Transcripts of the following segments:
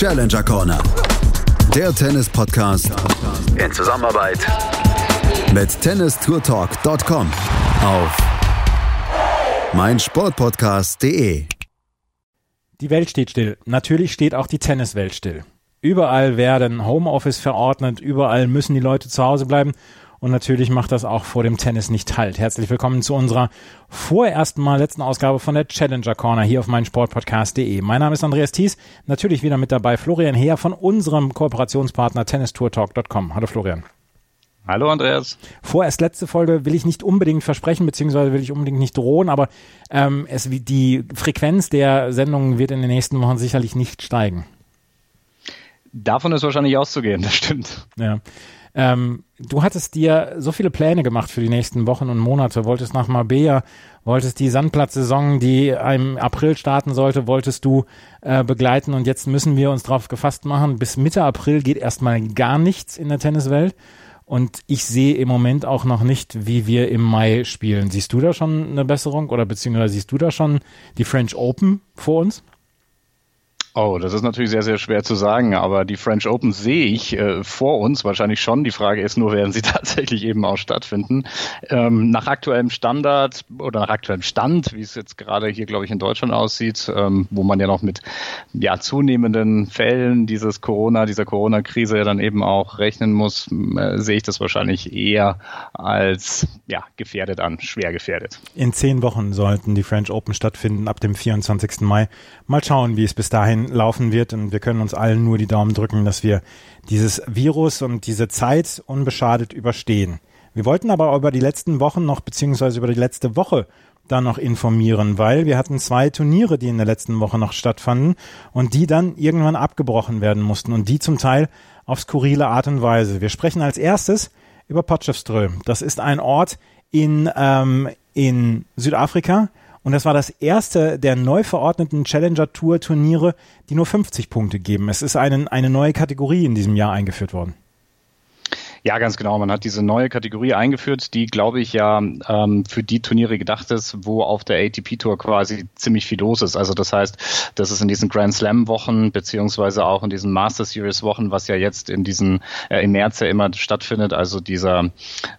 Challenger Corner. Der Tennis-Podcast in Zusammenarbeit mit tennistourtalk.com auf meinsportpodcast.de. Die Welt steht still. Natürlich steht auch die Tenniswelt still. Überall werden Homeoffice verordnet, überall müssen die Leute zu Hause bleiben und natürlich macht das auch vor dem Tennis nicht halt. Herzlich willkommen zu unserer vorerst mal letzten Ausgabe von der Challenger Corner hier auf meinsportpodcast.de. Mein Name ist Andreas Thies, natürlich wieder mit dabei Florian Heer von unserem Kooperationspartner tennistourtalk.com. Hallo Florian. Hallo Andreas. Vorerst letzte Folge will ich nicht unbedingt versprechen, beziehungsweise will ich unbedingt nicht drohen, aber ähm, es, die Frequenz der Sendungen wird in den nächsten Wochen sicherlich nicht steigen. Davon ist wahrscheinlich auszugehen, das stimmt. Ja. Ähm, du hattest dir so viele Pläne gemacht für die nächsten Wochen und Monate, wolltest nach Marbella, wolltest die Sandplatzsaison, die im April starten sollte, wolltest du äh, begleiten und jetzt müssen wir uns darauf gefasst machen, bis Mitte April geht erstmal gar nichts in der Tenniswelt und ich sehe im Moment auch noch nicht, wie wir im Mai spielen. Siehst du da schon eine Besserung oder beziehungsweise siehst du da schon die French Open vor uns? Oh, das ist natürlich sehr, sehr schwer zu sagen, aber die French Open sehe ich äh, vor uns wahrscheinlich schon. Die Frage ist nur, werden sie tatsächlich eben auch stattfinden. Ähm, nach aktuellem Standard oder nach aktuellem Stand, wie es jetzt gerade hier, glaube ich, in Deutschland aussieht, ähm, wo man ja noch mit ja, zunehmenden Fällen dieses Corona, dieser Corona-Krise ja dann eben auch rechnen muss, äh, sehe ich das wahrscheinlich eher als ja, gefährdet an, schwer gefährdet. In zehn Wochen sollten die French Open stattfinden, ab dem 24. Mai. Mal schauen, wie es bis dahin laufen wird. Und wir können uns allen nur die Daumen drücken, dass wir dieses Virus und diese Zeit unbeschadet überstehen. Wir wollten aber über die letzten Wochen noch, beziehungsweise über die letzte Woche dann noch informieren, weil wir hatten zwei Turniere, die in der letzten Woche noch stattfanden und die dann irgendwann abgebrochen werden mussten und die zum Teil auf skurrile Art und Weise. Wir sprechen als erstes über Potchefström. Das ist ein Ort in, ähm, in Südafrika, und das war das erste der neu verordneten Challenger Tour Turniere, die nur 50 Punkte geben. Es ist eine, eine neue Kategorie in diesem Jahr eingeführt worden. Ja, ganz genau. Man hat diese neue Kategorie eingeführt, die, glaube ich, ja ähm, für die Turniere gedacht ist, wo auf der ATP Tour quasi ziemlich viel los ist. Also das heißt, das ist in diesen Grand Slam Wochen beziehungsweise auch in diesen Master Series Wochen, was ja jetzt in diesen äh, im März ja immer stattfindet. Also dieser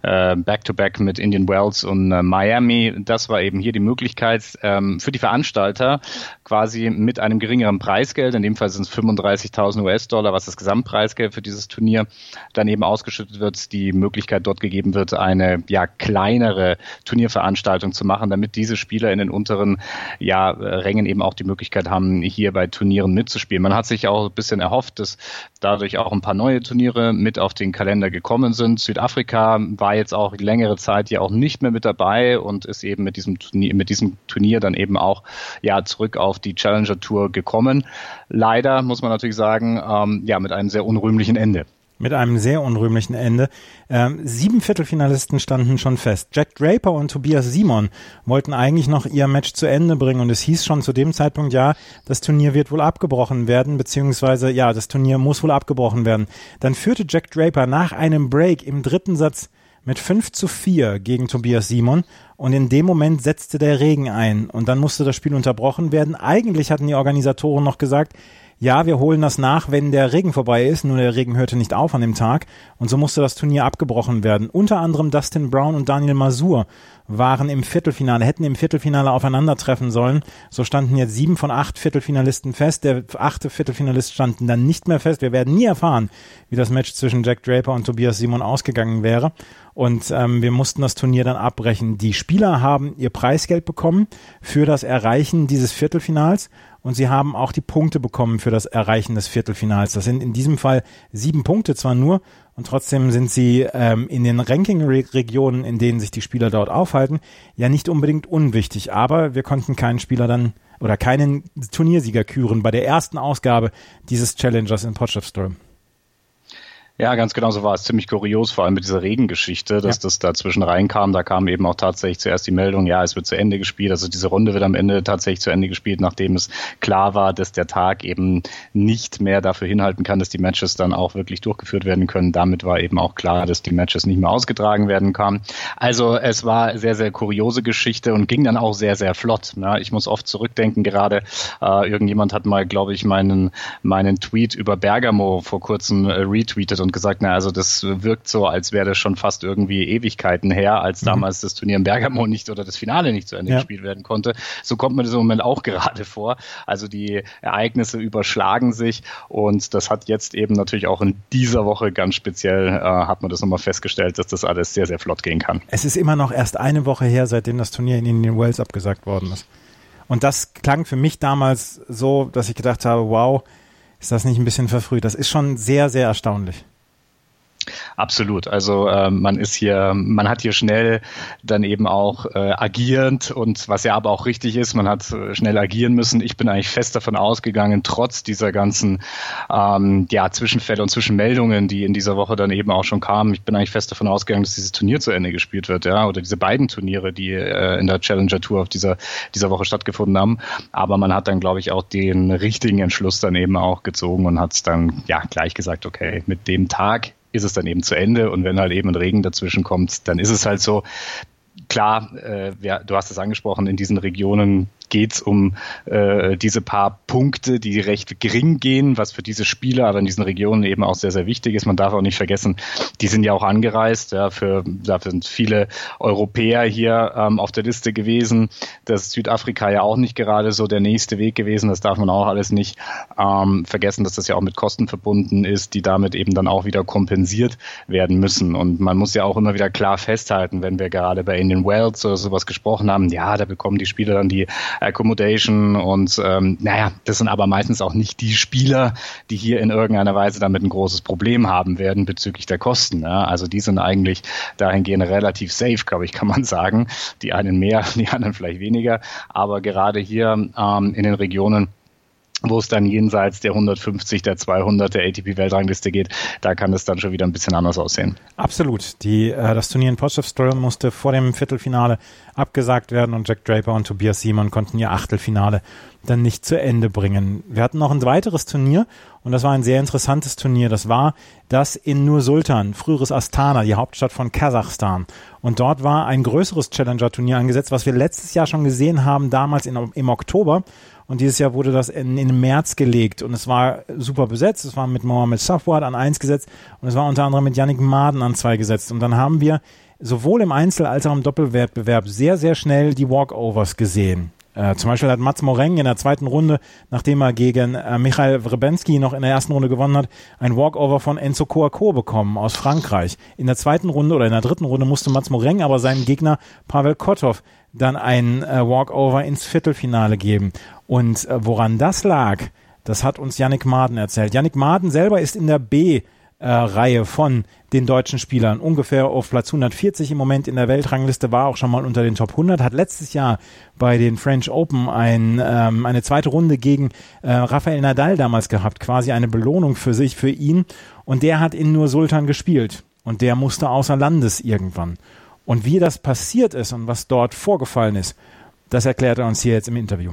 äh, Back-to-Back -Back mit Indian Wells und äh, Miami. Das war eben hier die Möglichkeit ähm, für die Veranstalter quasi mit einem geringeren Preisgeld, in dem Fall sind es 35.000 US-Dollar, was das Gesamtpreisgeld für dieses Turnier dann eben ausgeschüttet wird, die Möglichkeit dort gegeben wird, eine ja kleinere Turnierveranstaltung zu machen, damit diese Spieler in den unteren ja, Rängen eben auch die Möglichkeit haben, hier bei Turnieren mitzuspielen. Man hat sich auch ein bisschen erhofft, dass dadurch auch ein paar neue Turniere mit auf den Kalender gekommen sind. Südafrika war jetzt auch längere Zeit ja auch nicht mehr mit dabei und ist eben mit diesem Turnier, mit diesem Turnier dann eben auch ja zurück auf die Challenger Tour gekommen. Leider muss man natürlich sagen, ähm, ja mit einem sehr unrühmlichen Ende mit einem sehr unrühmlichen Ende. Ähm, sieben Viertelfinalisten standen schon fest. Jack Draper und Tobias Simon wollten eigentlich noch ihr Match zu Ende bringen und es hieß schon zu dem Zeitpunkt, ja, das Turnier wird wohl abgebrochen werden, beziehungsweise ja, das Turnier muss wohl abgebrochen werden. Dann führte Jack Draper nach einem Break im dritten Satz mit 5 zu 4 gegen Tobias Simon und in dem Moment setzte der Regen ein und dann musste das Spiel unterbrochen werden. Eigentlich hatten die Organisatoren noch gesagt, ja, wir holen das nach, wenn der Regen vorbei ist. Nur der Regen hörte nicht auf an dem Tag. Und so musste das Turnier abgebrochen werden. Unter anderem Dustin Brown und Daniel Masur waren im Viertelfinale, hätten im Viertelfinale aufeinandertreffen sollen. So standen jetzt sieben von acht Viertelfinalisten fest. Der achte Viertelfinalist standen dann nicht mehr fest. Wir werden nie erfahren, wie das Match zwischen Jack Draper und Tobias Simon ausgegangen wäre. Und ähm, wir mussten das Turnier dann abbrechen. Die Spieler haben ihr Preisgeld bekommen für das Erreichen dieses Viertelfinals und sie haben auch die Punkte bekommen für das Erreichen des Viertelfinals. Das sind in diesem Fall sieben Punkte zwar nur und trotzdem sind sie ähm, in den Ranking-Regionen, in denen sich die Spieler dort aufhalten, ja nicht unbedingt unwichtig. Aber wir konnten keinen Spieler dann oder keinen Turniersieger küren bei der ersten Ausgabe dieses Challengers in Potchefstroom. Ja, ganz genau so war es. Ziemlich kurios, vor allem mit dieser Regengeschichte, dass ja. das dazwischen reinkam. Da kam eben auch tatsächlich zuerst die Meldung, ja, es wird zu Ende gespielt. Also diese Runde wird am Ende tatsächlich zu Ende gespielt, nachdem es klar war, dass der Tag eben nicht mehr dafür hinhalten kann, dass die Matches dann auch wirklich durchgeführt werden können. Damit war eben auch klar, dass die Matches nicht mehr ausgetragen werden kann. Also es war sehr, sehr kuriose Geschichte und ging dann auch sehr, sehr flott. Ja, ich muss oft zurückdenken gerade. Äh, irgendjemand hat mal, glaube ich, meinen, meinen Tweet über Bergamo vor kurzem äh, retweetet und gesagt, na, also das wirkt so, als wäre das schon fast irgendwie Ewigkeiten her, als mhm. damals das Turnier in Bergamo nicht oder das Finale nicht zu Ende ja. gespielt werden konnte. So kommt mir das im Moment auch gerade vor. Also die Ereignisse überschlagen sich und das hat jetzt eben natürlich auch in dieser Woche ganz speziell, äh, hat man das nochmal festgestellt, dass das alles sehr, sehr flott gehen kann. Es ist immer noch erst eine Woche her, seitdem das Turnier in Indian Wells abgesagt worden ist. Und das klang für mich damals so, dass ich gedacht habe, wow, ist das nicht ein bisschen verfrüht? Das ist schon sehr, sehr erstaunlich. Absolut. Also äh, man ist hier, man hat hier schnell dann eben auch äh, agierend und was ja aber auch richtig ist, man hat äh, schnell agieren müssen. Ich bin eigentlich fest davon ausgegangen, trotz dieser ganzen ähm, ja, Zwischenfälle und Zwischenmeldungen, die in dieser Woche dann eben auch schon kamen, ich bin eigentlich fest davon ausgegangen, dass dieses Turnier zu Ende gespielt wird, ja, oder diese beiden Turniere, die äh, in der Challenger Tour auf dieser, dieser Woche stattgefunden haben. Aber man hat dann, glaube ich, auch den richtigen Entschluss dann eben auch gezogen und hat es dann ja gleich gesagt, okay, mit dem Tag ist es dann eben zu Ende und wenn halt eben ein Regen dazwischen kommt, dann ist es halt so. Klar, äh, ja, du hast es angesprochen, in diesen Regionen geht es um äh, diese paar Punkte, die recht gering gehen, was für diese Spieler aber in diesen Regionen eben auch sehr, sehr wichtig ist. Man darf auch nicht vergessen, die sind ja auch angereist. Ja, für, dafür sind viele Europäer hier ähm, auf der Liste gewesen. Das ist Südafrika ja auch nicht gerade so der nächste Weg gewesen. Das darf man auch alles nicht ähm, vergessen, dass das ja auch mit Kosten verbunden ist, die damit eben dann auch wieder kompensiert werden müssen. Und man muss ja auch immer wieder klar festhalten, wenn wir gerade bei Indian Wells oder sowas gesprochen haben, ja, da bekommen die Spieler dann die Accommodation und ähm, naja, das sind aber meistens auch nicht die Spieler, die hier in irgendeiner Weise damit ein großes Problem haben werden bezüglich der Kosten. Ja? Also die sind eigentlich dahingehend relativ safe, glaube ich, kann man sagen. Die einen mehr, die anderen vielleicht weniger, aber gerade hier ähm, in den Regionen wo es dann jenseits der 150, der 200 der ATP-Weltrangliste geht, da kann es dann schon wieder ein bisschen anders aussehen. Absolut. Die, äh, das Turnier in Potchefstroom musste vor dem Viertelfinale abgesagt werden und Jack Draper und Tobias Simon konnten ihr Achtelfinale dann nicht zu Ende bringen. Wir hatten noch ein weiteres Turnier und das war ein sehr interessantes Turnier. Das war das in Nur Sultan, früheres Astana, die Hauptstadt von Kasachstan. Und dort war ein größeres Challenger-Turnier angesetzt, was wir letztes Jahr schon gesehen haben, damals in, im Oktober. Und dieses Jahr wurde das in, in März gelegt und es war super besetzt. Es war mit Mohamed Safwad an eins gesetzt und es war unter anderem mit Yannick Maden an zwei gesetzt. Und dann haben wir sowohl im Einzel- als auch im Doppelwettbewerb sehr, sehr schnell die Walkovers gesehen. Äh, zum Beispiel hat Mats Moreng in der zweiten Runde, nachdem er gegen äh, Michael Wrebensky noch in der ersten Runde gewonnen hat, ein Walkover von Enzo Coaco bekommen aus Frankreich. In der zweiten Runde oder in der dritten Runde musste Mats Moreng aber seinen Gegner Pavel Kotov dann ein äh, Walkover ins Viertelfinale geben. Und äh, woran das lag, das hat uns Yannick Maden erzählt. Yannick Maden selber ist in der B äh, Reihe von den deutschen Spielern. Ungefähr auf Platz 140 im Moment in der Weltrangliste, war auch schon mal unter den Top 100, hat letztes Jahr bei den French Open ein, ähm, eine zweite Runde gegen äh, Rafael Nadal damals gehabt, quasi eine Belohnung für sich, für ihn. Und der hat in nur Sultan gespielt. Und der musste außer Landes irgendwann. Und wie das passiert ist und was dort vorgefallen ist, das erklärt er uns hier jetzt im Interview.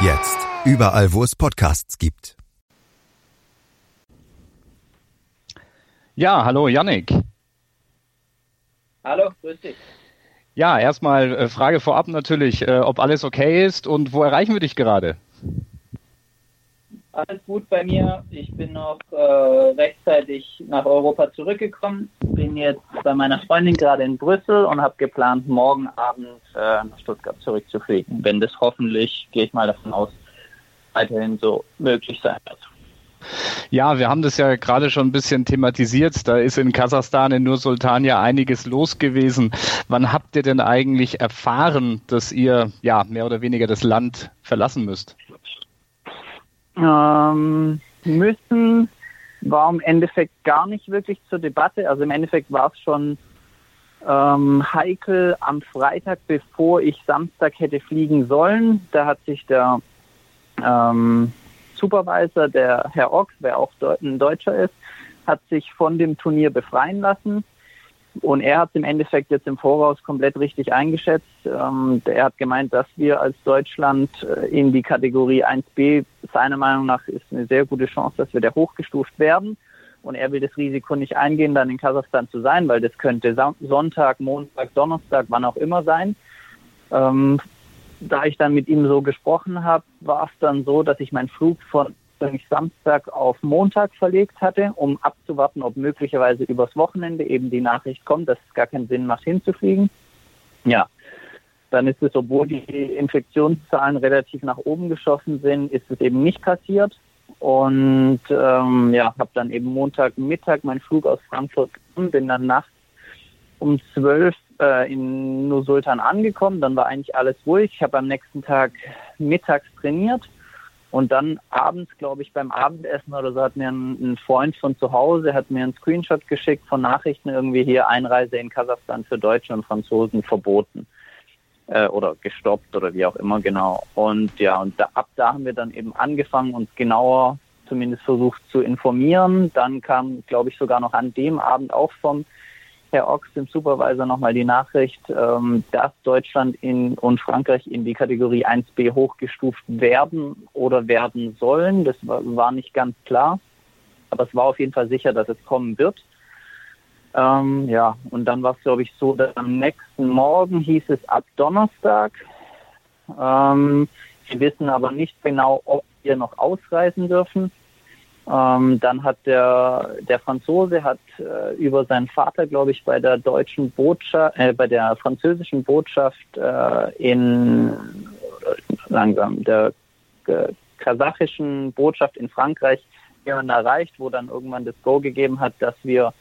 Jetzt. Überall, wo es Podcasts gibt. Ja, hallo Yannick. Hallo, grüß dich. Ja, erstmal äh, Frage vorab natürlich, äh, ob alles okay ist und wo erreichen wir dich gerade? Alles gut bei mir. Ich bin noch äh, rechtzeitig nach Europa zurückgekommen. Bin jetzt bei meiner Freundin gerade in Brüssel und habe geplant, morgen Abend äh, nach Stuttgart zurückzufliegen. Wenn das hoffentlich, gehe ich mal davon aus, weiterhin so möglich sein wird. Ja, wir haben das ja gerade schon ein bisschen thematisiert. Da ist in Kasachstan in Nur Sultan ja einiges los gewesen. Wann habt ihr denn eigentlich erfahren, dass ihr ja mehr oder weniger das Land verlassen müsst? Ähm, müssen war im Endeffekt gar nicht wirklich zur Debatte. Also im Endeffekt war es schon ähm, heikel am Freitag, bevor ich Samstag hätte fliegen sollen. Da hat sich der ähm, Supervisor, der Herr Ochs, wer auch ein Deutscher ist, hat sich von dem Turnier befreien lassen. Und er hat es im Endeffekt jetzt im Voraus komplett richtig eingeschätzt. Ähm, er hat gemeint, dass wir als Deutschland äh, in die Kategorie 1b, seiner Meinung nach ist eine sehr gute Chance, dass wir da hochgestuft werden. Und er will das Risiko nicht eingehen, dann in Kasachstan zu sein, weil das könnte Sonntag, Montag, Donnerstag, wann auch immer sein. Ähm, da ich dann mit ihm so gesprochen habe, war es dann so, dass ich meinen Flug von Samstag auf Montag verlegt hatte, um abzuwarten, ob möglicherweise übers Wochenende eben die Nachricht kommt, dass es gar keinen Sinn macht, hinzufliegen. Ja, dann ist es, obwohl die Infektionszahlen relativ nach oben geschossen sind, ist es eben nicht passiert. Und ähm, ja, habe dann eben Montagmittag meinen Flug aus Frankfurt genommen, bin dann nachts um zwölf äh, in Nur Sultan angekommen. Dann war eigentlich alles ruhig. Ich habe am nächsten Tag mittags trainiert und dann abends, glaube ich, beim Abendessen oder so hat mir ein, ein, Freund von zu Hause, hat mir einen Screenshot geschickt von Nachrichten irgendwie hier Einreise in Kasachstan für Deutsche und Franzosen verboten äh, oder gestoppt oder wie auch immer genau. Und ja, und da, ab da haben wir dann eben angefangen, uns genauer zumindest versucht zu informieren. Dann kam, glaube ich, sogar noch an dem Abend auch vom Herr Ochs, dem Supervisor, nochmal die Nachricht, ähm, dass Deutschland in, und Frankreich in die Kategorie 1b hochgestuft werden oder werden sollen. Das war, nicht ganz klar, aber es war auf jeden Fall sicher, dass es kommen wird. Ähm, ja, und dann war es, glaube ich, so, dass am nächsten Morgen hieß es ab Donnerstag. Ähm, wir wissen aber nicht genau, ob wir noch ausreisen dürfen. Ähm, dann hat der, der Franzose hat äh, über seinen Vater, glaube ich, bei der deutschen Botschaft, äh, bei der französischen Botschaft äh, in langsam der äh, kasachischen Botschaft in Frankreich jemanden erreicht, wo dann irgendwann das Go gegeben hat, dass wir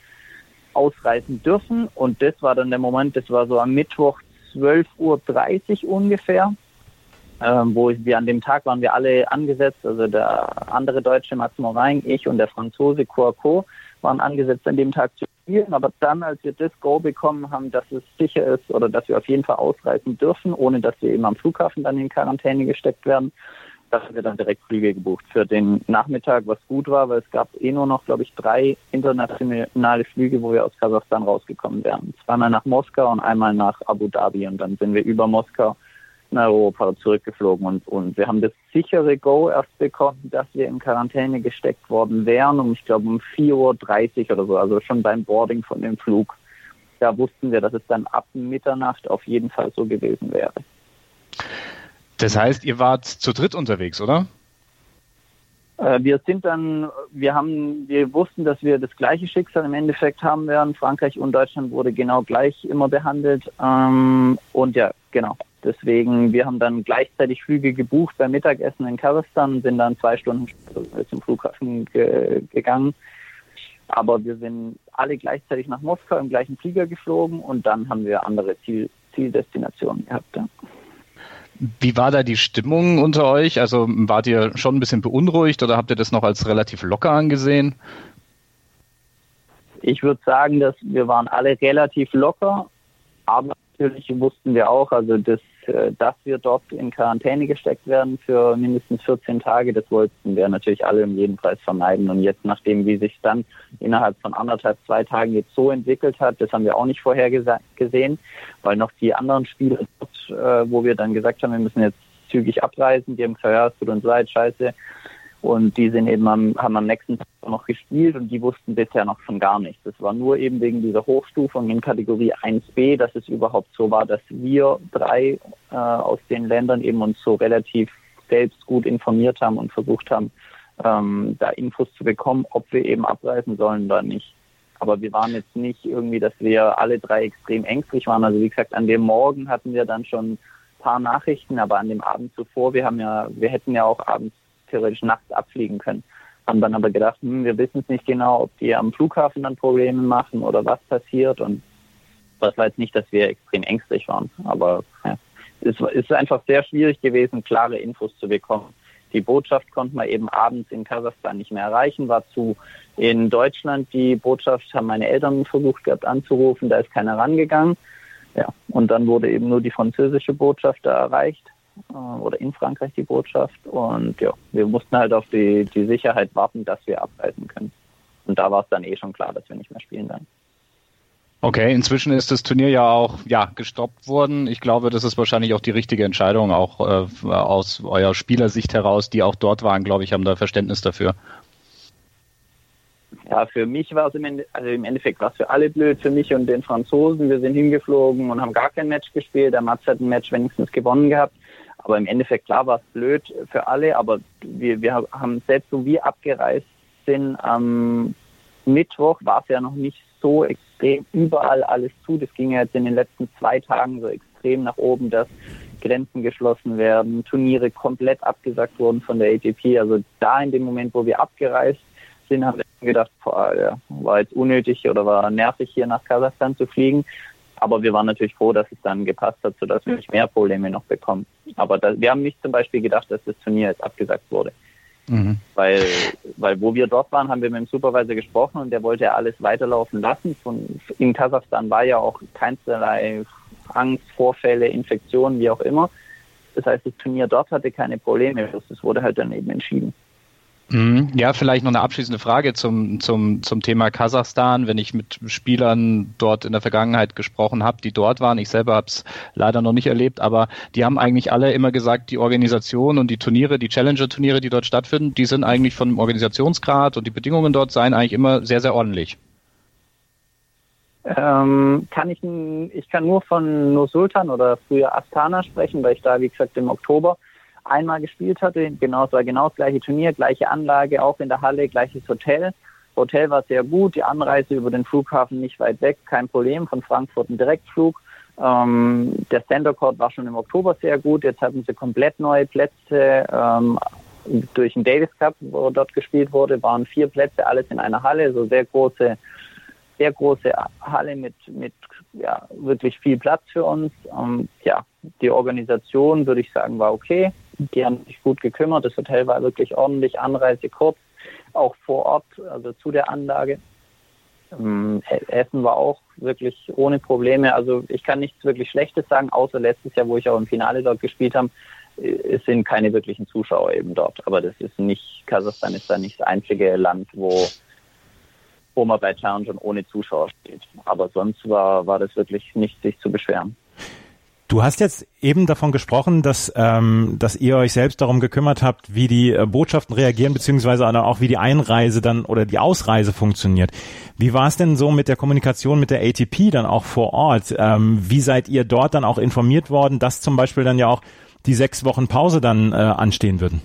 ausreisen dürfen. Und das war dann der Moment, das war so am Mittwoch 12.30 Uhr ungefähr, ähm, wo wir an dem Tag waren wir alle angesetzt, also der andere Deutsche Max Morain, ich und der Franzose Coaco waren angesetzt an dem Tag zu spielen. Aber dann, als wir das Go bekommen haben, dass es sicher ist oder dass wir auf jeden Fall ausreisen dürfen, ohne dass wir eben am Flughafen dann in Quarantäne gesteckt werden, da haben wir dann direkt Flüge gebucht für den Nachmittag, was gut war, weil es gab eh nur noch, glaube ich, drei internationale Flüge, wo wir aus Kasachstan rausgekommen wären. Zweimal nach Moskau und einmal nach Abu Dhabi und dann sind wir über Moskau Europa zurückgeflogen und, und wir haben das sichere Go erst bekommen, dass wir in Quarantäne gesteckt worden wären um, ich glaube, um 4.30 Uhr oder so, also schon beim Boarding von dem Flug. Da wussten wir, dass es dann ab Mitternacht auf jeden Fall so gewesen wäre. Das heißt, ihr wart zu dritt unterwegs, oder? Äh, wir sind dann, wir haben, wir wussten, dass wir das gleiche Schicksal im Endeffekt haben werden. Frankreich und Deutschland wurde genau gleich immer behandelt. Ähm, und ja, genau. Deswegen, wir haben dann gleichzeitig Flüge gebucht beim Mittagessen in Kasachstan und sind dann zwei Stunden zum Flughafen ge gegangen. Aber wir sind alle gleichzeitig nach Moskau im gleichen Flieger geflogen und dann haben wir andere Ziel Zieldestinationen gehabt. Ja. Wie war da die Stimmung unter euch? Also wart ihr schon ein bisschen beunruhigt oder habt ihr das noch als relativ locker angesehen? Ich würde sagen, dass wir waren alle relativ locker, aber natürlich wussten wir auch, also das dass wir dort in Quarantäne gesteckt werden für mindestens 14 Tage, das wollten wir natürlich alle um jeden Preis vermeiden. Und jetzt, nachdem wie sich dann innerhalb von anderthalb, zwei Tagen jetzt so entwickelt hat, das haben wir auch nicht vorher gesehen, weil noch die anderen Spiele, äh, wo wir dann gesagt haben, wir müssen jetzt zügig abreisen, die haben gesagt, ja, es tut uns leid, scheiße, und die sind eben am, haben am nächsten Tag noch gespielt und die wussten bisher noch von gar nichts. Es war nur eben wegen dieser Hochstufung in Kategorie 1b, dass es überhaupt so war, dass wir drei äh, aus den Ländern eben uns so relativ selbst gut informiert haben und versucht haben, ähm, da Infos zu bekommen, ob wir eben abreisen sollen oder nicht. Aber wir waren jetzt nicht irgendwie, dass wir alle drei extrem ängstlich waren. Also wie gesagt, an dem Morgen hatten wir dann schon ein paar Nachrichten, aber an dem Abend zuvor, wir haben ja, wir hätten ja auch abends theoretisch nachts abfliegen können. haben dann aber gedacht, hm, wir wissen es nicht genau, ob die am Flughafen dann Probleme machen oder was passiert. Und das war jetzt nicht, dass wir extrem ängstlich waren, aber ja, es ist einfach sehr schwierig gewesen, klare Infos zu bekommen. Die Botschaft konnte man eben abends in Kasachstan nicht mehr erreichen, war zu in Deutschland. Die Botschaft haben meine Eltern versucht gehabt anzurufen, da ist keiner rangegangen. Ja, und dann wurde eben nur die französische Botschaft da erreicht äh, oder in Frankreich die Botschaft. Und ja, wir mussten halt auf die, die Sicherheit warten, dass wir abreisen können. Und da war es dann eh schon klar, dass wir nicht mehr spielen werden. Okay, inzwischen ist das Turnier ja auch ja gestoppt worden. Ich glaube, das ist wahrscheinlich auch die richtige Entscheidung, auch äh, aus eurer Spielersicht heraus, die auch dort waren, glaube ich, haben da Verständnis dafür. Ja, für mich war es im, Ende, also im Endeffekt war es für alle blöd, für mich und den Franzosen. Wir sind hingeflogen und haben gar kein Match gespielt. Der Mats hat ein Match wenigstens gewonnen gehabt. Aber im Endeffekt, klar, war es blöd für alle. Aber wir, wir haben selbst so wie abgereist sind am Mittwoch, war es ja noch nicht so extrem überall alles zu. Das ging ja jetzt in den letzten zwei Tagen so extrem nach oben, dass Grenzen geschlossen werden, Turniere komplett abgesagt wurden von der ATP. Also da in dem Moment, wo wir abgereist sind, haben wir gedacht, boah, ja, war jetzt unnötig oder war nervig, hier nach Kasachstan zu fliegen. Aber wir waren natürlich froh, dass es dann gepasst hat, sodass wir nicht mehr Probleme noch bekommen. Aber da, wir haben nicht zum Beispiel gedacht, dass das Turnier jetzt abgesagt wurde. Mhm. Weil, weil wo wir dort waren, haben wir mit dem Supervisor gesprochen und der wollte alles weiterlaufen lassen. Von, in Kasachstan war ja auch keinerlei Angst, Vorfälle, Infektionen, wie auch immer. Das heißt, das Turnier dort hatte keine Probleme. Das wurde halt dann eben entschieden. Mhm. Ja, vielleicht noch eine abschließende Frage zum, zum, zum Thema Kasachstan. Wenn ich mit Spielern dort in der Vergangenheit gesprochen habe, die dort waren, ich selber habe es leider noch nicht erlebt, aber die haben eigentlich alle immer gesagt, die Organisation und die Turniere, die Challenger-Turniere, die dort stattfinden, die sind eigentlich vom Organisationsgrad und die Bedingungen dort seien eigentlich immer sehr, sehr ordentlich. Ähm, kann ich, ich kann nur von Nur Sultan oder früher Astana sprechen, weil ich da, wie gesagt, im Oktober einmal gespielt hatte. Genau, es war genau das gleiche Turnier, gleiche Anlage, auch in der Halle, gleiches Hotel. Hotel war sehr gut, die Anreise über den Flughafen nicht weit weg, kein Problem, von Frankfurt ein Direktflug. Ähm, der Center Court war schon im Oktober sehr gut, jetzt hatten sie komplett neue Plätze. Ähm, durch den Davis Cup, wo dort gespielt wurde, waren vier Plätze, alles in einer Halle, so sehr große, sehr große Halle mit, mit ja, wirklich viel Platz für uns. Ähm, ja, die Organisation, würde ich sagen, war okay. Die haben sich gut gekümmert. Das Hotel war wirklich ordentlich, Anreise kurz, auch vor Ort, also zu der Anlage. Ähm, Essen war auch wirklich ohne Probleme. Also ich kann nichts wirklich Schlechtes sagen, außer letztes Jahr, wo ich auch im Finale dort gespielt habe. Es sind keine wirklichen Zuschauer eben dort. Aber das ist nicht, Kasachstan ist da nicht das einzige Land, wo, wo man bei Challenge ohne Zuschauer steht. Aber sonst war, war das wirklich nicht sich zu beschweren. Du hast jetzt eben davon gesprochen, dass, ähm, dass ihr euch selbst darum gekümmert habt, wie die äh, Botschaften reagieren, beziehungsweise auch wie die Einreise dann oder die Ausreise funktioniert. Wie war es denn so mit der Kommunikation mit der ATP dann auch vor Ort? Ähm, wie seid ihr dort dann auch informiert worden, dass zum Beispiel dann ja auch die sechs Wochen Pause dann äh, anstehen würden?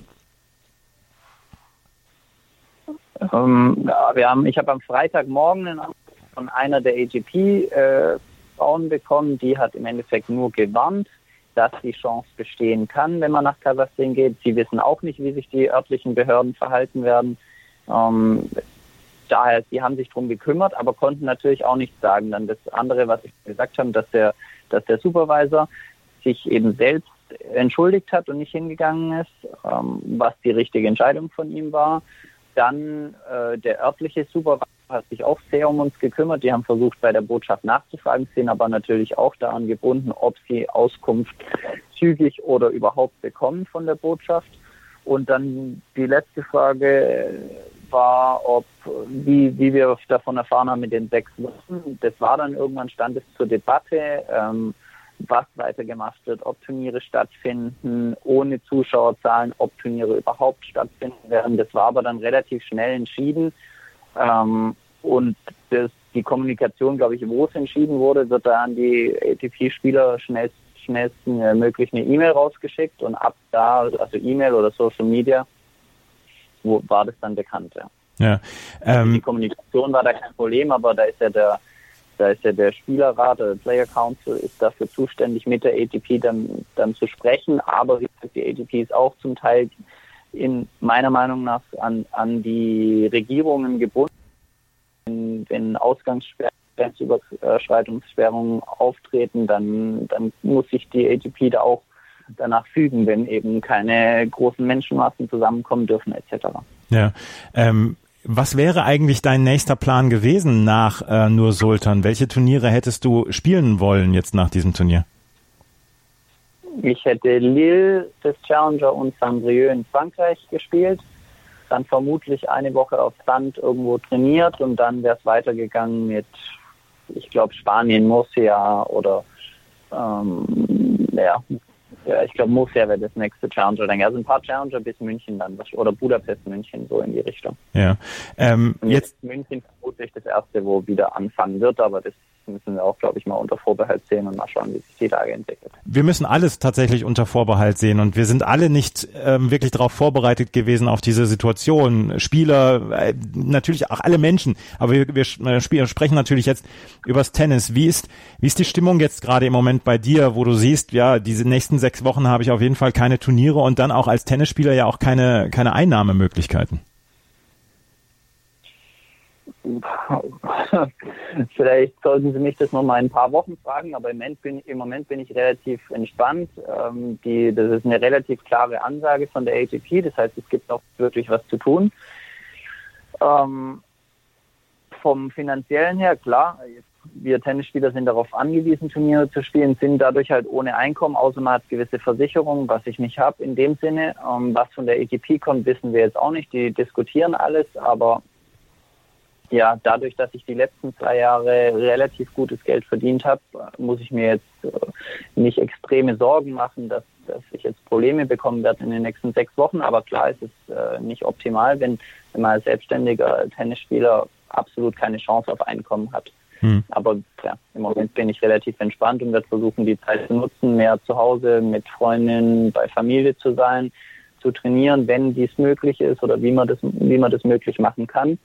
Ähm, ja, wir haben, ich habe am Freitagmorgen einen Anruf von einer der ATP äh, Frauen bekommen. Die hat im Endeffekt nur gewarnt, dass die Chance bestehen kann, wenn man nach Kasachstan geht. Sie wissen auch nicht, wie sich die örtlichen Behörden verhalten werden. Ähm, daher, sie haben sich darum gekümmert, aber konnten natürlich auch nichts sagen. Dann das andere, was ich gesagt habe, dass der, dass der Supervisor sich eben selbst entschuldigt hat und nicht hingegangen ist, ähm, was die richtige Entscheidung von ihm war. Dann äh, der örtliche Supervisor hat sich auch sehr um uns gekümmert. Die haben versucht, bei der Botschaft nachzufragen, sind aber natürlich auch daran gebunden, ob sie Auskunft zügig oder überhaupt bekommen von der Botschaft. Und dann die letzte Frage war, ob, wie, wie wir davon erfahren haben mit den sechs Wochen. Das war dann irgendwann, stand es zur Debatte. Ähm, was weitergemacht wird, ob Turniere stattfinden, ohne Zuschauerzahlen, ob Turniere überhaupt stattfinden werden. Das war aber dann relativ schnell entschieden. Ähm, und das, die Kommunikation, glaube ich, wo es entschieden wurde, wird da an die ATP-Spieler schnellst, schnellsten äh, möglich eine E-Mail rausgeschickt und ab da, also E-Mail oder Social Media, wo war das dann bekannt. Ja. Ja, also ähm, die Kommunikation war da kein Problem, aber da ist ja der da ist ja der Spielerrat, der Player Council ist dafür zuständig, mit der ATP dann, dann zu sprechen. Aber die ATP ist auch zum Teil in meiner Meinung nach an, an die Regierungen gebunden. Wenn, wenn Ausgangsgrenzüberschreitungssperrungen auftreten, dann, dann muss sich die ATP da auch danach fügen, wenn eben keine großen Menschenmassen zusammenkommen dürfen etc. Ja, ähm, was wäre eigentlich dein nächster Plan gewesen nach äh, Nur Sultan? Welche Turniere hättest du spielen wollen jetzt nach diesem Turnier? Ich hätte Lille, das Challenger und Saint-Brieuc in Frankreich gespielt. Dann vermutlich eine Woche auf Sand irgendwo trainiert und dann wäre es weitergegangen mit, ich glaube, Spanien, Murcia oder ähm, ja, ja, ich glaube, Murcia wäre das nächste Challenger. Also ein paar Challenger bis München dann oder Budapest, München, so in die Richtung. Ja. Ähm, jetzt, jetzt München vermutlich das erste, wo wieder anfangen wird, aber das müssen wir auch, glaube ich, mal unter Vorbehalt sehen und mal schauen, wie sich die Lage entwickelt. Wir müssen alles tatsächlich unter Vorbehalt sehen und wir sind alle nicht ähm, wirklich darauf vorbereitet gewesen auf diese Situation. Spieler, äh, natürlich auch alle Menschen, aber wir, wir äh, sprechen natürlich jetzt übers Tennis. Wie ist, wie ist die Stimmung jetzt gerade im Moment bei dir, wo du siehst, ja, diese nächsten sechs Wochen habe ich auf jeden Fall keine Turniere und dann auch als Tennisspieler ja auch keine, keine Einnahmemöglichkeiten? Vielleicht sollten Sie mich das noch mal in ein paar Wochen fragen, aber im Moment bin, im Moment bin ich relativ entspannt. Ähm, die, das ist eine relativ klare Ansage von der ATP, das heißt, es gibt noch wirklich was zu tun. Ähm, vom finanziellen her, klar, wir Tennisspieler sind darauf angewiesen, Turniere zu spielen, sind dadurch halt ohne Einkommen, außer man hat gewisse Versicherungen, was ich nicht habe in dem Sinne. Ähm, was von der ATP kommt, wissen wir jetzt auch nicht. Die diskutieren alles, aber ja, dadurch, dass ich die letzten zwei Jahre relativ gutes Geld verdient habe, muss ich mir jetzt äh, nicht extreme Sorgen machen, dass, dass ich jetzt Probleme bekommen werde in den nächsten sechs Wochen. Aber klar, es ist äh, nicht optimal, wenn, wenn man als selbstständiger Tennisspieler absolut keine Chance auf Einkommen hat. Hm. Aber ja, im Moment bin ich relativ entspannt und werde versuchen, die Zeit zu nutzen, mehr zu Hause mit Freundinnen, bei Familie zu sein, zu trainieren, wenn dies möglich ist oder wie man das, wie man das möglich machen kann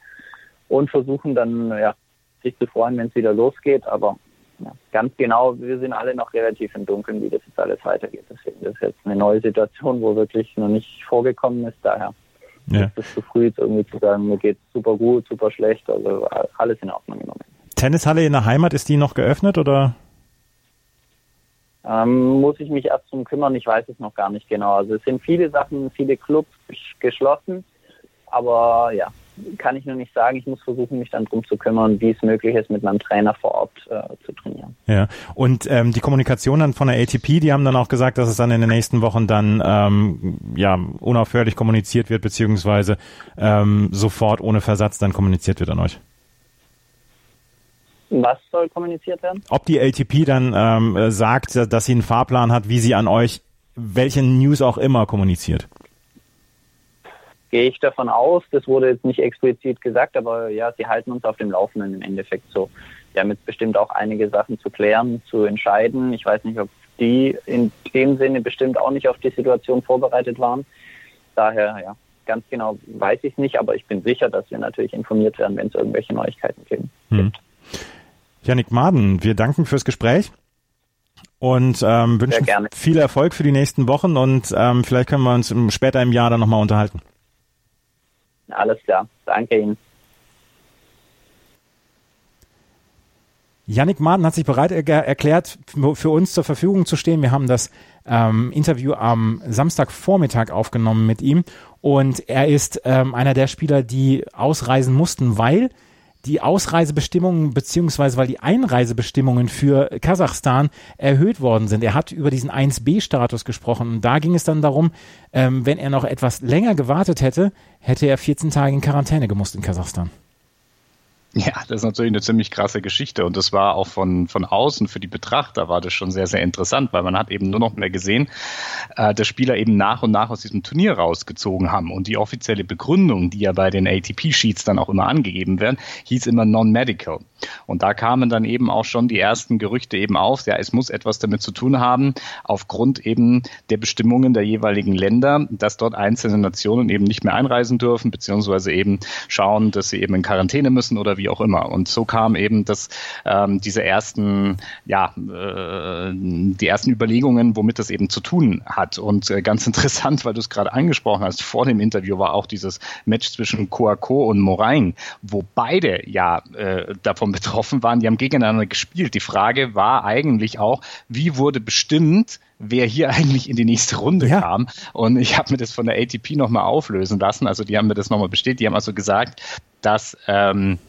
und versuchen dann ja, sich zu freuen, wenn es wieder losgeht. Aber ja, ganz genau, wir sind alle noch relativ im Dunkeln, wie das jetzt alles weitergeht. Deswegen das ist jetzt eine neue Situation, wo wirklich noch nicht vorgekommen ist. Daher ja. ist es zu früh, irgendwie zu sagen, mir geht super gut, super schlecht. Also alles in Ordnung Moment. Tennishalle in der Heimat, ist die noch geöffnet oder? Ähm, muss ich mich erst drum kümmern, ich weiß es noch gar nicht genau. Also es sind viele Sachen, viele Clubs geschlossen, aber ja, kann ich nur nicht sagen. Ich muss versuchen, mich dann drum zu kümmern, wie es möglich ist, mit meinem Trainer vor Ort äh, zu trainieren. Ja, und ähm, die Kommunikation dann von der ATP, die haben dann auch gesagt, dass es dann in den nächsten Wochen dann ähm, ja unaufhörlich kommuniziert wird, beziehungsweise ähm, sofort ohne Versatz dann kommuniziert wird an euch. Was soll kommuniziert werden? Ob die ATP dann ähm, sagt, dass sie einen Fahrplan hat, wie sie an euch welche News auch immer kommuniziert gehe ich davon aus, das wurde jetzt nicht explizit gesagt, aber ja, sie halten uns auf dem Laufenden im Endeffekt so. Wir haben jetzt bestimmt auch einige Sachen zu klären, zu entscheiden. Ich weiß nicht, ob die in dem Sinne bestimmt auch nicht auf die Situation vorbereitet waren. Daher, ja, ganz genau weiß ich es nicht, aber ich bin sicher, dass wir natürlich informiert werden, wenn es irgendwelche Neuigkeiten gibt. Hm. Janik Maden, wir danken fürs Gespräch und ähm, wünschen viel Erfolg für die nächsten Wochen und ähm, vielleicht können wir uns später im Jahr dann nochmal unterhalten. Alles klar. Danke Ihnen. Yannick Martin hat sich bereit er erklärt, für uns zur Verfügung zu stehen. Wir haben das ähm, Interview am Samstagvormittag aufgenommen mit ihm und er ist ähm, einer der Spieler, die ausreisen mussten, weil die Ausreisebestimmungen beziehungsweise weil die Einreisebestimmungen für Kasachstan erhöht worden sind. Er hat über diesen 1b-Status gesprochen und da ging es dann darum, ähm, wenn er noch etwas länger gewartet hätte, hätte er 14 Tage in Quarantäne gemusst in Kasachstan. Ja, das ist natürlich eine ziemlich krasse Geschichte und das war auch von, von außen für die Betrachter war das schon sehr, sehr interessant, weil man hat eben nur noch mehr gesehen, äh, dass Spieler eben nach und nach aus diesem Turnier rausgezogen haben und die offizielle Begründung, die ja bei den ATP-Sheets dann auch immer angegeben werden, hieß immer non-medical. Und da kamen dann eben auch schon die ersten Gerüchte eben auf, ja, es muss etwas damit zu tun haben, aufgrund eben der Bestimmungen der jeweiligen Länder, dass dort einzelne Nationen eben nicht mehr einreisen dürfen, beziehungsweise eben schauen, dass sie eben in Quarantäne müssen oder wie wie auch immer. Und so kam eben das, ähm, diese ersten, ja, äh, die ersten Überlegungen, womit das eben zu tun hat. Und äh, ganz interessant, weil du es gerade angesprochen hast, vor dem Interview war auch dieses Match zwischen Coaco und Morain, wo beide ja äh, davon betroffen waren. Die haben gegeneinander gespielt. Die Frage war eigentlich auch, wie wurde bestimmt, wer hier eigentlich in die nächste Runde ja. kam. Und ich habe mir das von der ATP nochmal auflösen lassen. Also die haben mir das nochmal bestätigt. Die haben also gesagt, dass ähm,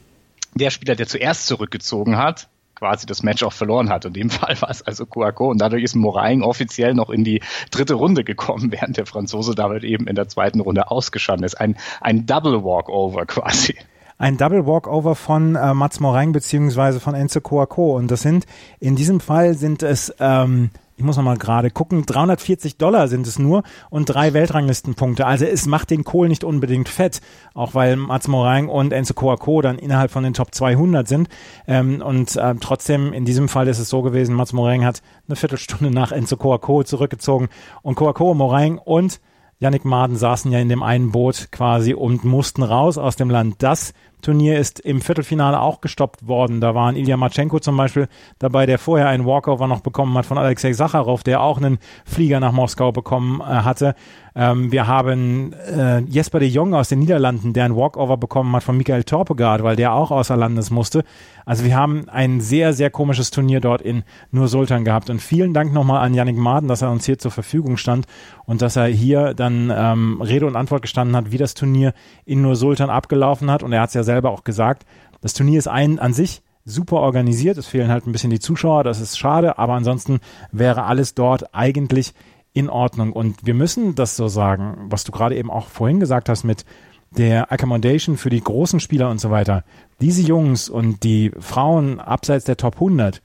der Spieler, der zuerst zurückgezogen hat, quasi das Match auch verloren hat. In dem Fall war es also Kouakou und dadurch ist Moraing offiziell noch in die dritte Runde gekommen, während der Franzose damit eben in der zweiten Runde ausgestanden ist. Ein, ein Double Walkover quasi ein Double Walkover von äh, Mats Moraing beziehungsweise von Enzo Coaco und das sind in diesem Fall sind es ähm, ich muss noch mal gerade gucken, 340 Dollar sind es nur und drei Weltranglistenpunkte. Also es macht den Kohl nicht unbedingt fett, auch weil Mats Morang und Enzo Coaco dann innerhalb von den Top 200 sind. Ähm, und äh, trotzdem, in diesem Fall ist es so gewesen, Mats Morang hat eine Viertelstunde nach Enzo Coaco zurückgezogen und Coaco, Morang und Yannick Maden saßen ja in dem einen Boot quasi und mussten raus aus dem Land. Das Turnier ist im Viertelfinale auch gestoppt worden. Da waren Ilya Matschenko zum Beispiel dabei, der vorher einen Walkover noch bekommen hat von Alexei Sacharow, der auch einen Flieger nach Moskau bekommen äh, hatte. Ähm, wir haben äh, Jesper de Jong aus den Niederlanden, der einen Walkover bekommen hat von Michael Torpegaard, weil der auch außer Landes musste. Also wir haben ein sehr, sehr komisches Turnier dort in Nur Sultan gehabt. Und vielen Dank nochmal an Yannick Maden, dass er uns hier zur Verfügung stand und dass er hier dann ähm, Rede und Antwort gestanden hat, wie das Turnier in Nur Sultan abgelaufen hat. Und er hat es ja selber auch gesagt, das Turnier ist ein an sich super organisiert. Es fehlen halt ein bisschen die Zuschauer, das ist schade, aber ansonsten wäre alles dort eigentlich in Ordnung. Und wir müssen das so sagen, was du gerade eben auch vorhin gesagt hast mit der Accommodation für die großen Spieler und so weiter. Diese Jungs und die Frauen abseits der Top 100,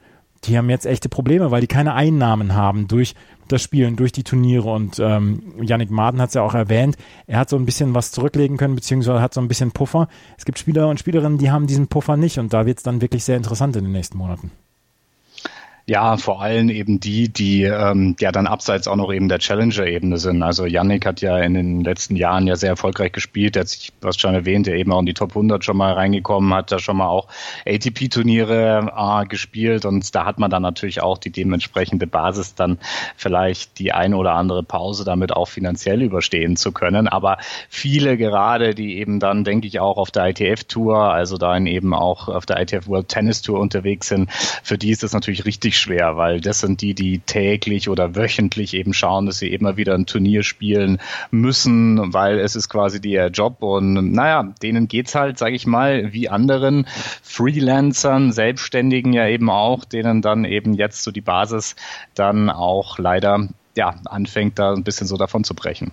die haben jetzt echte Probleme, weil die keine Einnahmen haben durch das Spielen, durch die Turniere. Und ähm, Yannick Maden hat es ja auch erwähnt, er hat so ein bisschen was zurücklegen können, beziehungsweise hat so ein bisschen Puffer. Es gibt Spieler und Spielerinnen, die haben diesen Puffer nicht und da wird es dann wirklich sehr interessant in den nächsten Monaten. Ja, vor allem eben die, die ähm, ja dann abseits auch noch eben der Challenger-Ebene sind. Also Yannick hat ja in den letzten Jahren ja sehr erfolgreich gespielt. Er hat sich, was schon erwähnt, er eben auch in die Top 100 schon mal reingekommen, hat da schon mal auch ATP-Turniere äh, gespielt und da hat man dann natürlich auch die dementsprechende Basis, dann vielleicht die ein oder andere Pause damit auch finanziell überstehen zu können. Aber viele gerade, die eben dann, denke ich, auch auf der ITF-Tour, also dann eben auch auf der ITF World Tennis Tour unterwegs sind, für die ist das natürlich richtig schwer, weil das sind die, die täglich oder wöchentlich eben schauen, dass sie immer wieder ein Turnier spielen müssen, weil es ist quasi ihr Job und naja, denen geht's halt, sage ich mal, wie anderen Freelancern, Selbstständigen ja eben auch, denen dann eben jetzt so die Basis dann auch leider ja anfängt, da ein bisschen so davon zu brechen.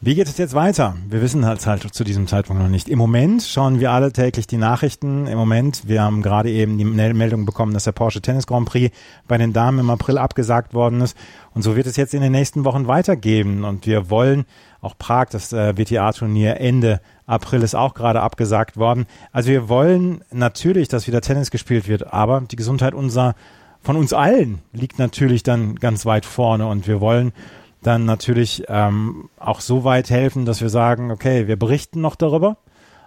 Wie geht es jetzt weiter? Wir wissen halt halt zu diesem Zeitpunkt noch nicht. Im Moment schauen wir alle täglich die Nachrichten. Im Moment, wir haben gerade eben die Meldung bekommen, dass der Porsche Tennis Grand Prix bei den Damen im April abgesagt worden ist. Und so wird es jetzt in den nächsten Wochen weitergehen. Und wir wollen auch Prag, das äh, WTA-Turnier Ende April ist auch gerade abgesagt worden. Also wir wollen natürlich, dass wieder Tennis gespielt wird, aber die Gesundheit unser, von uns allen liegt natürlich dann ganz weit vorne und wir wollen dann natürlich ähm, auch so weit helfen, dass wir sagen, okay, wir berichten noch darüber,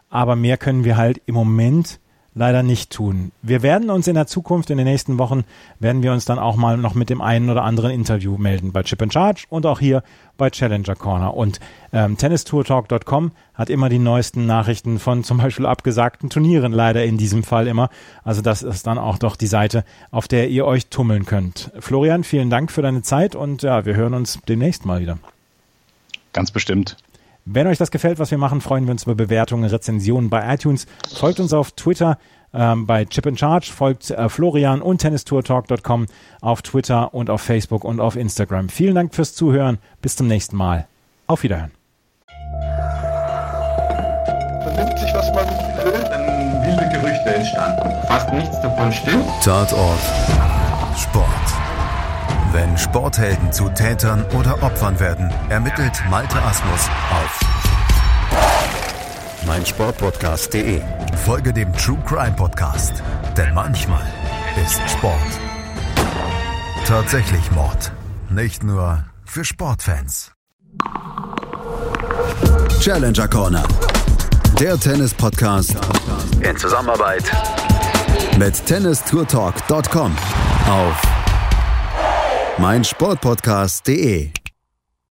aber mehr können wir halt im Moment leider nicht tun. Wir werden uns in der Zukunft, in den nächsten Wochen, werden wir uns dann auch mal noch mit dem einen oder anderen Interview melden bei Chip and Charge und auch hier bei Challenger Corner. Und ähm, tennistourtalk.com hat immer die neuesten Nachrichten von zum Beispiel abgesagten Turnieren, leider in diesem Fall immer. Also das ist dann auch doch die Seite, auf der ihr euch tummeln könnt. Florian, vielen Dank für deine Zeit und ja, wir hören uns demnächst mal wieder. Ganz bestimmt. Wenn euch das gefällt, was wir machen, freuen wir uns über Bewertungen, Rezensionen bei iTunes. Folgt uns auf Twitter ähm, bei Chip in Charge, folgt äh, Florian und tennistourtalk.com auf Twitter und auf Facebook und auf Instagram. Vielen Dank fürs Zuhören. Bis zum nächsten Mal. Auf Wiederhören. Man nimmt sich, was man will. Dann wilde Gerüchte entstanden. Fast nichts davon stimmt. Tatort Sport. Wenn Sporthelden zu Tätern oder Opfern werden, ermittelt Malte Asmus auf meinsportpodcast.de. Folge dem True Crime Podcast, denn manchmal ist Sport tatsächlich Mord. Nicht nur für Sportfans. Challenger Corner. Der Tennis-Podcast In Zusammenarbeit mit tennistourtalk.com auf meinsportpodcast.de.